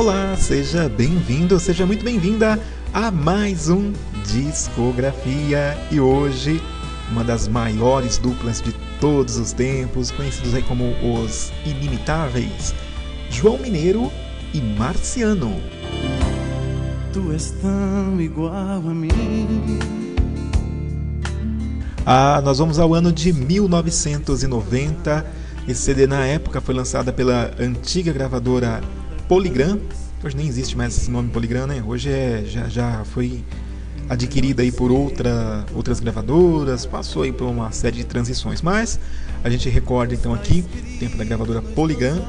Olá, seja bem-vindo, seja muito bem-vinda a mais um Discografia e hoje uma das maiores duplas de todos os tempos, conhecidos aí como os Inimitáveis, João Mineiro e Marciano. Tu és tão igual a mim. Ah, nós vamos ao ano de 1990. Esse CD na época foi lançado pela antiga gravadora Polygram. Hoje nem existe mais esse nome Polygram, né? Hoje é, já, já foi adquirida aí por outra, outras gravadoras, passou aí por uma série de transições. Mas a gente recorda então aqui, tempo da gravadora Polygram,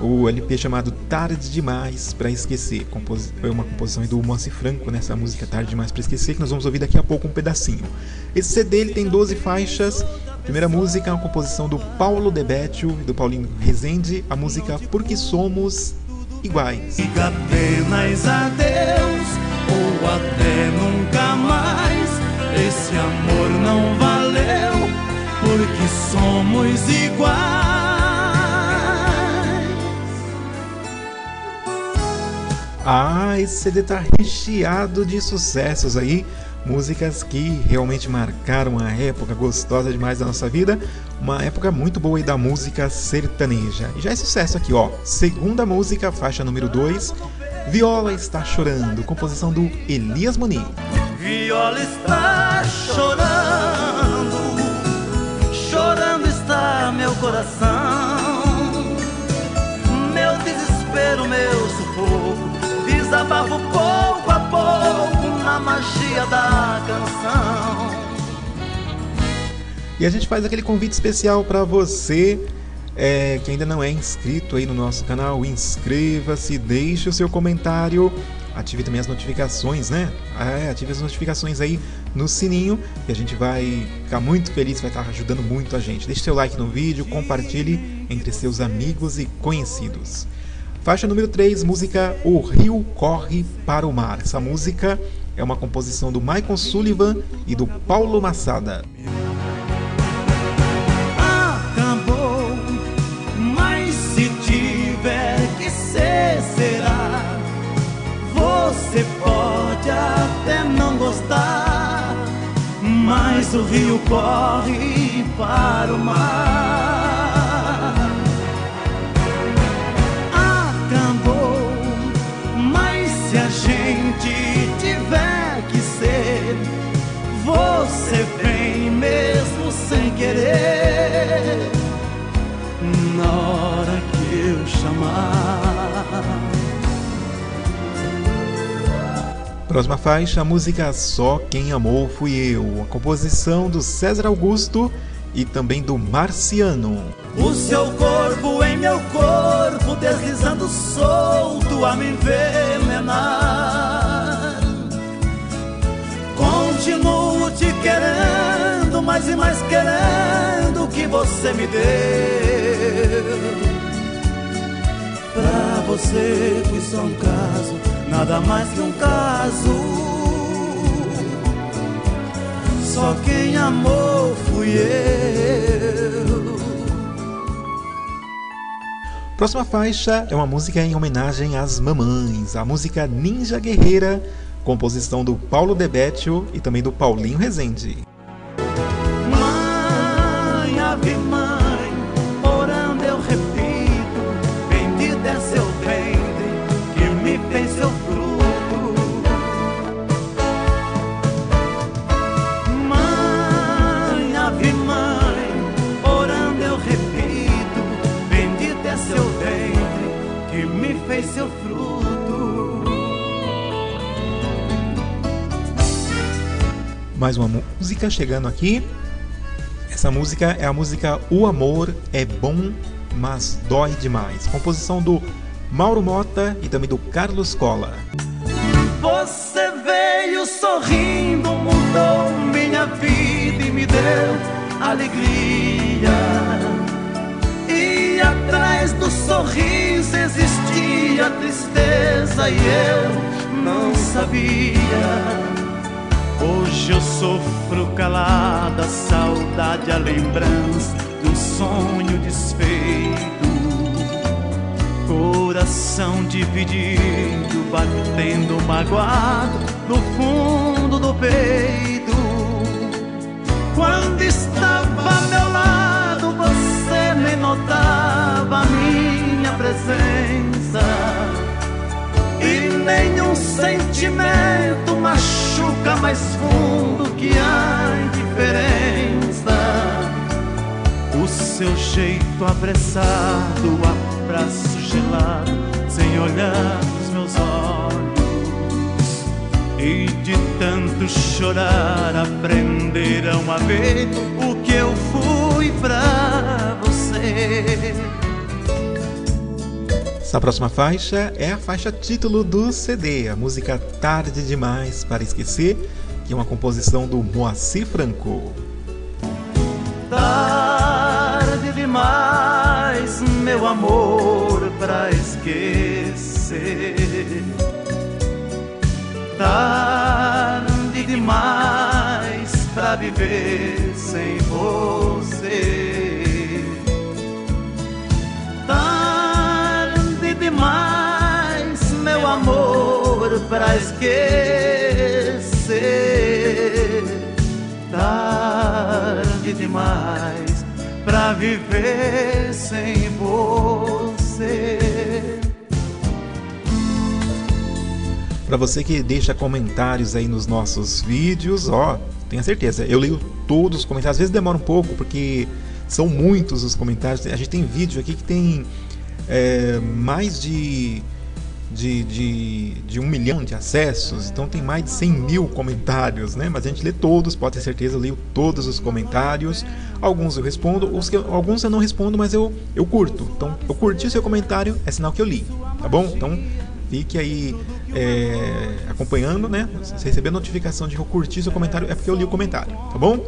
o LP chamado Tarde Demais para Esquecer. Foi uma composição do Moacir Franco nessa música Tarde Demais para Esquecer, que nós vamos ouvir daqui a pouco um pedacinho. Esse CD ele tem 12 faixas. Primeira música é uma composição do Paulo Debetio e do Paulinho Rezende, a música Porque Somos iguais. Diga apenas adeus ou até nunca mais. Esse amor não valeu porque somos iguais. Ah, esse CD tá recheado de sucessos aí músicas que realmente marcaram uma época gostosa demais da nossa vida, uma época muito boa aí da música sertaneja. E já é sucesso aqui, ó. Segunda música, faixa número 2, Viola está chorando, composição do Elias Moni. Viola está chorando, chorando está meu coração, E a gente faz aquele convite especial para você é, que ainda não é inscrito aí no nosso canal, inscreva-se, deixe o seu comentário, ative também as notificações, né? É, ative as notificações aí no sininho e a gente vai ficar muito feliz, vai estar ajudando muito a gente. Deixe seu like no vídeo, compartilhe entre seus amigos e conhecidos. Faixa número 3, música O Rio Corre para o Mar. Essa música é uma composição do Michael Sullivan e do Paulo Massada. O rio corre para o mar. Acabou, mas se a gente você vem mesmo sem querer. Na hora que eu chamar. Próxima faixa, a música Só Quem Amou Fui Eu, a composição do César Augusto e também do Marciano. O seu corpo em meu corpo, deslizando solto a me envenenar. Continuo te querendo, mais e mais querendo o que você me deu. Pra você fui só um caso, nada mais que um caso. Só quem amou fui eu. Próxima faixa é uma música em homenagem às mamães, a música Ninja Guerreira composição do Paulo Debetio e também do Paulinho Rezende. Música chegando aqui. Essa música é a música O Amor é Bom, mas Dói Demais. Composição do Mauro Mota e também do Carlos Cola. Você veio sorrindo, mudou minha vida e me deu alegria. E atrás do sorriso existia tristeza e eu não sabia. Eu sofro calada, saudade, a lembrança de um sonho desfeito. Coração dividido, batendo magoado no fundo do peito. Quando estava meu jeito apressado, abraço gelado, sem olhar nos meus olhos. E de tanto chorar, aprenderam a ver o que eu fui pra você. Essa próxima faixa é a faixa título do CD, a música Tarde Demais para Esquecer, que é uma composição do Moacir Franco. Tarde esquecer. Tarde demais para viver sem você. demais, meu amor, para esquecer. Tarde demais para viver sem você. Para você que deixa comentários aí nos nossos vídeos, ó, tenha certeza, eu leio todos os comentários. Às vezes demora um pouco porque são muitos os comentários. A gente tem vídeo aqui que tem é, mais de, de, de, de, um milhão de acessos, então tem mais de 100 mil comentários, né? Mas a gente lê todos, pode ter certeza, eu leio todos os comentários. Alguns eu respondo, os que, alguns eu não respondo, mas eu, eu curto. Então, eu curti o seu comentário, é sinal que eu li, tá bom? Então, fique aí é, acompanhando, né? Se receber notificação de que eu curti seu comentário, é porque eu li o comentário, tá bom?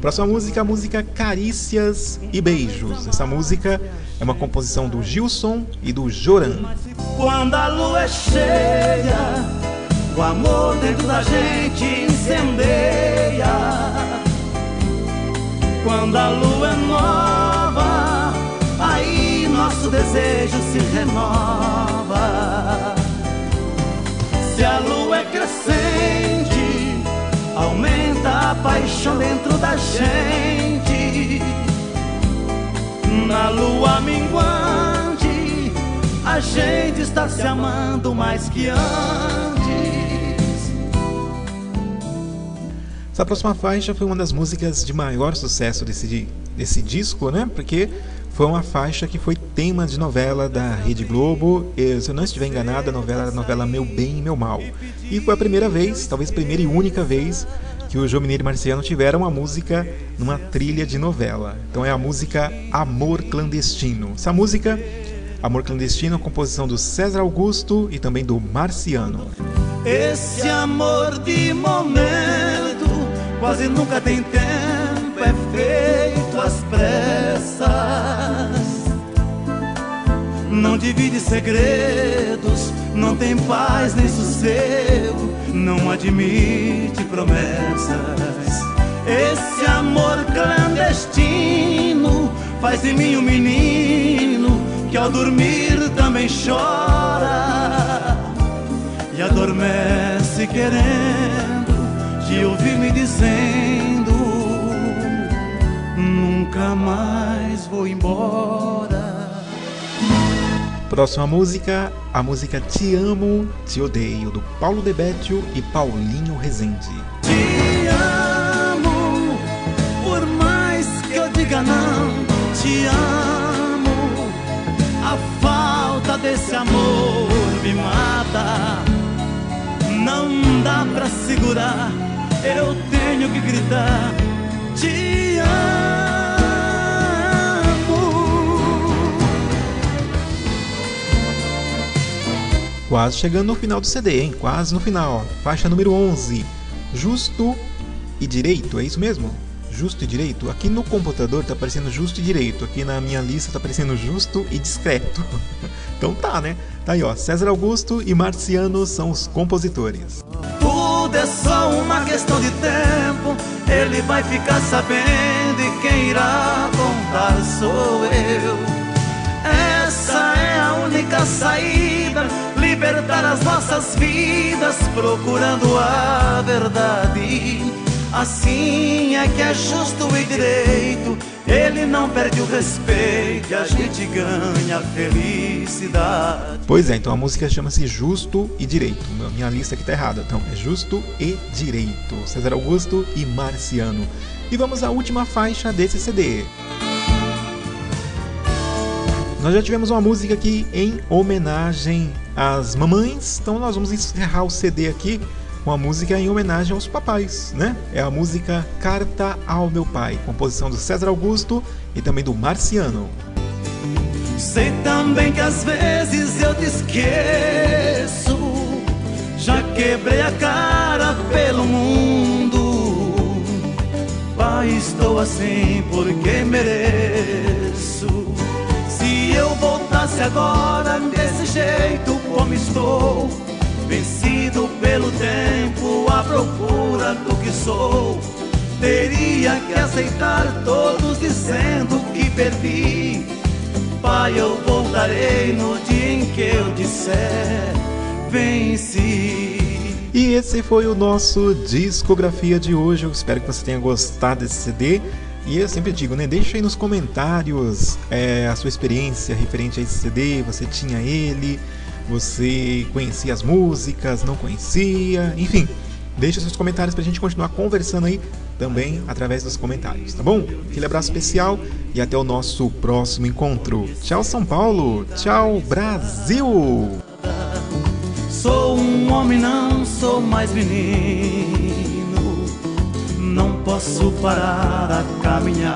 Próxima música, a música Carícias e Beijos. Essa música é uma composição do Gilson e do Joran. Quando a lua é cheia, o amor dentro da gente incendeia. Quando a lua é nova, aí nosso desejo se renova. Paixão dentro da gente. Na lua minguante, a gente está se amando mais que antes. Essa próxima faixa foi uma das músicas de maior sucesso desse, desse disco, né? Porque foi uma faixa que foi tema de novela da Rede Globo. E, se eu não estiver enganado, a novela era a novela Meu Bem e Meu Mal. E foi a primeira vez, talvez primeira e única vez, que o João Mineiro e Marciano tiveram uma música numa trilha de novela. Então é a música Amor Clandestino. Essa música, Amor Clandestino, é composição do César Augusto e também do Marciano. Esse amor de momento quase nunca tem tempo, é feito às pressas. Não divide segredos, não tem paz nem sossego não admite promessas. Esse amor clandestino faz de mim um menino que ao dormir também chora e adormece querendo de ouvir me dizendo nunca mais vou embora. Próxima música, a música Te Amo, Te Odeio, do Paulo Debetio e Paulinho Rezende. Te amo, por mais que eu diga não, te amo. A falta desse amor me mata. Não dá pra segurar, eu tenho que gritar. Te amo. Quase chegando no final do CD, hein? Quase no final. Faixa número 11. Justo e direito, é isso mesmo? Justo e direito? Aqui no computador tá aparecendo justo e direito. Aqui na minha lista tá aparecendo justo e discreto. então tá, né? Tá aí, ó. César Augusto e Marciano são os compositores. Tudo é só uma questão de tempo. Ele vai ficar sabendo e quem irá contar sou eu. Essa é a única saída, libertar as nossas vidas, procurando a verdade. Assim é que é justo e direito, ele não perde o respeito, a gente ganha felicidade. Pois é, então a música chama-se Justo e Direito. Minha lista aqui tá errada, então é Justo e Direito. César Augusto e Marciano. E vamos à última faixa desse CD. Nós já tivemos uma música aqui em homenagem às mamães, então nós vamos encerrar o CD aqui com a música em homenagem aos papais, né? É a música Carta ao Meu Pai, composição do César Augusto e também do Marciano. Sei também que às vezes eu te esqueço, já quebrei a cara pelo mundo Pai, estou assim porque mereço. Se eu voltasse agora desse jeito como estou, vencido pelo tempo, à procura do que sou, teria que aceitar todos dizendo que perdi. Pai, eu voltarei no dia em que eu disser venci. E esse foi o nosso discografia de hoje. Eu espero que você tenha gostado desse CD. E eu sempre digo, né? Deixa aí nos comentários é, a sua experiência referente a esse CD. Você tinha ele? Você conhecia as músicas? Não conhecia? Enfim, deixa seus comentários pra gente continuar conversando aí também através dos comentários, tá bom? Aquele abraço especial e até o nosso próximo encontro. Tchau, São Paulo! Tchau, Brasil! Sou um homem, não sou mais menino. Posso parar a caminhada.